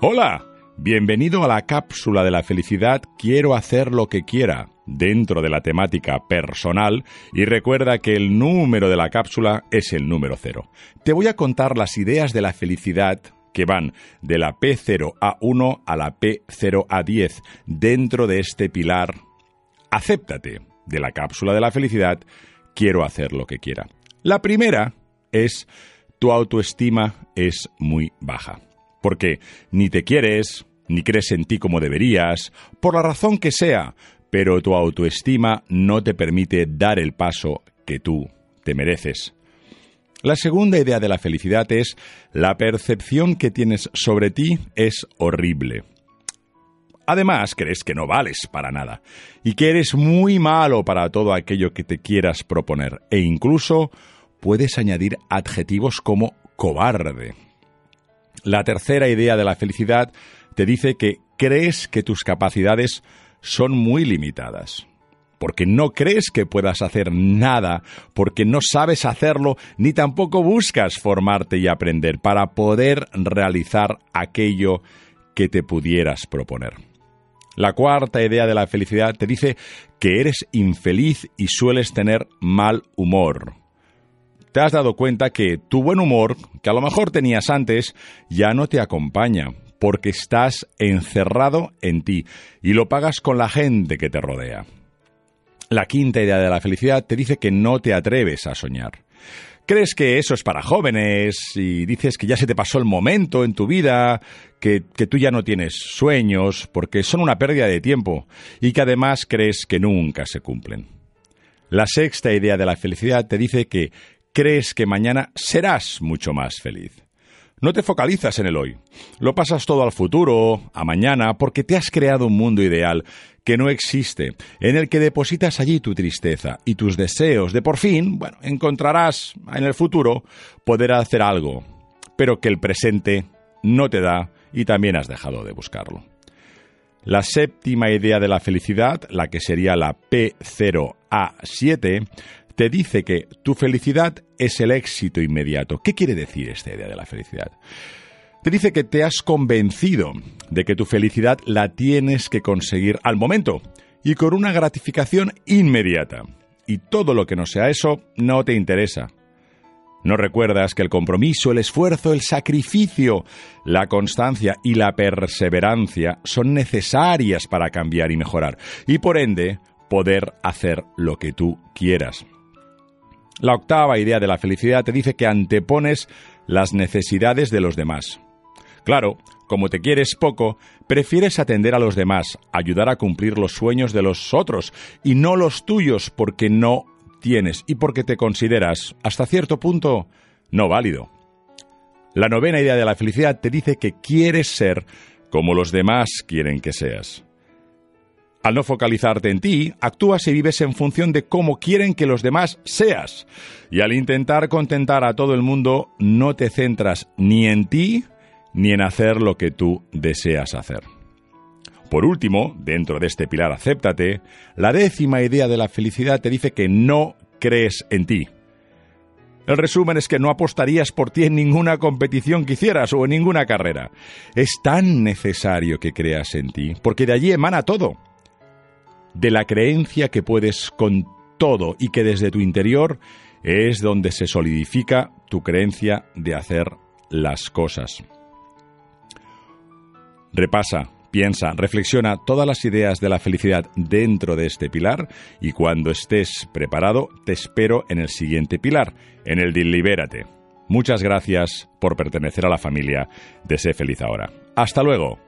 Hola, bienvenido a la cápsula de la felicidad Quiero hacer lo que quiera dentro de la temática personal y recuerda que el número de la cápsula es el número cero. Te voy a contar las ideas de la felicidad que van de la P0A1 a la P0A10 dentro de este pilar Acéptate de la cápsula de la felicidad Quiero hacer lo que quiera. La primera es tu autoestima es muy baja porque ni te quieres, ni crees en ti como deberías, por la razón que sea, pero tu autoestima no te permite dar el paso que tú te mereces. La segunda idea de la felicidad es la percepción que tienes sobre ti es horrible. Además, crees que no vales para nada y que eres muy malo para todo aquello que te quieras proponer e incluso puedes añadir adjetivos como cobarde. La tercera idea de la felicidad te dice que crees que tus capacidades son muy limitadas. Porque no crees que puedas hacer nada, porque no sabes hacerlo, ni tampoco buscas formarte y aprender para poder realizar aquello que te pudieras proponer. La cuarta idea de la felicidad te dice que eres infeliz y sueles tener mal humor te has dado cuenta que tu buen humor, que a lo mejor tenías antes, ya no te acompaña, porque estás encerrado en ti y lo pagas con la gente que te rodea. La quinta idea de la felicidad te dice que no te atreves a soñar. Crees que eso es para jóvenes y dices que ya se te pasó el momento en tu vida, que, que, tú ya no tienes sueños, porque son una pérdida de tiempo y que además crees que nunca se cumplen. La sexta idea de la felicidad te dice que crees que mañana serás mucho más feliz. No te focalizas en el hoy. Lo pasas todo al futuro, a mañana, porque te has creado un mundo ideal que no existe, en el que depositas allí tu tristeza y tus deseos de por fin, bueno, encontrarás en el futuro poder hacer algo, pero que el presente no te da y también has dejado de buscarlo. La séptima idea de la felicidad, la que sería la P0A7, te dice que tu felicidad es el éxito inmediato. ¿Qué quiere decir esta idea de la felicidad? Te dice que te has convencido de que tu felicidad la tienes que conseguir al momento y con una gratificación inmediata. Y todo lo que no sea eso no te interesa. No recuerdas que el compromiso, el esfuerzo, el sacrificio, la constancia y la perseverancia son necesarias para cambiar y mejorar, y por ende poder hacer lo que tú quieras. La octava idea de la felicidad te dice que antepones las necesidades de los demás. Claro, como te quieres poco, prefieres atender a los demás, ayudar a cumplir los sueños de los otros y no los tuyos porque no tienes y porque te consideras, hasta cierto punto, no válido. La novena idea de la felicidad te dice que quieres ser como los demás quieren que seas. Al no focalizarte en ti, actúas y vives en función de cómo quieren que los demás seas. Y al intentar contentar a todo el mundo, no te centras ni en ti ni en hacer lo que tú deseas hacer. Por último, dentro de este pilar acéptate, la décima idea de la felicidad te dice que no crees en ti. El resumen es que no apostarías por ti en ninguna competición que hicieras o en ninguna carrera. Es tan necesario que creas en ti, porque de allí emana todo de la creencia que puedes con todo y que desde tu interior es donde se solidifica tu creencia de hacer las cosas. Repasa, piensa, reflexiona todas las ideas de la felicidad dentro de este pilar y cuando estés preparado te espero en el siguiente pilar, en el de Libérate. Muchas gracias por pertenecer a la familia de Sé Feliz Ahora. Hasta luego.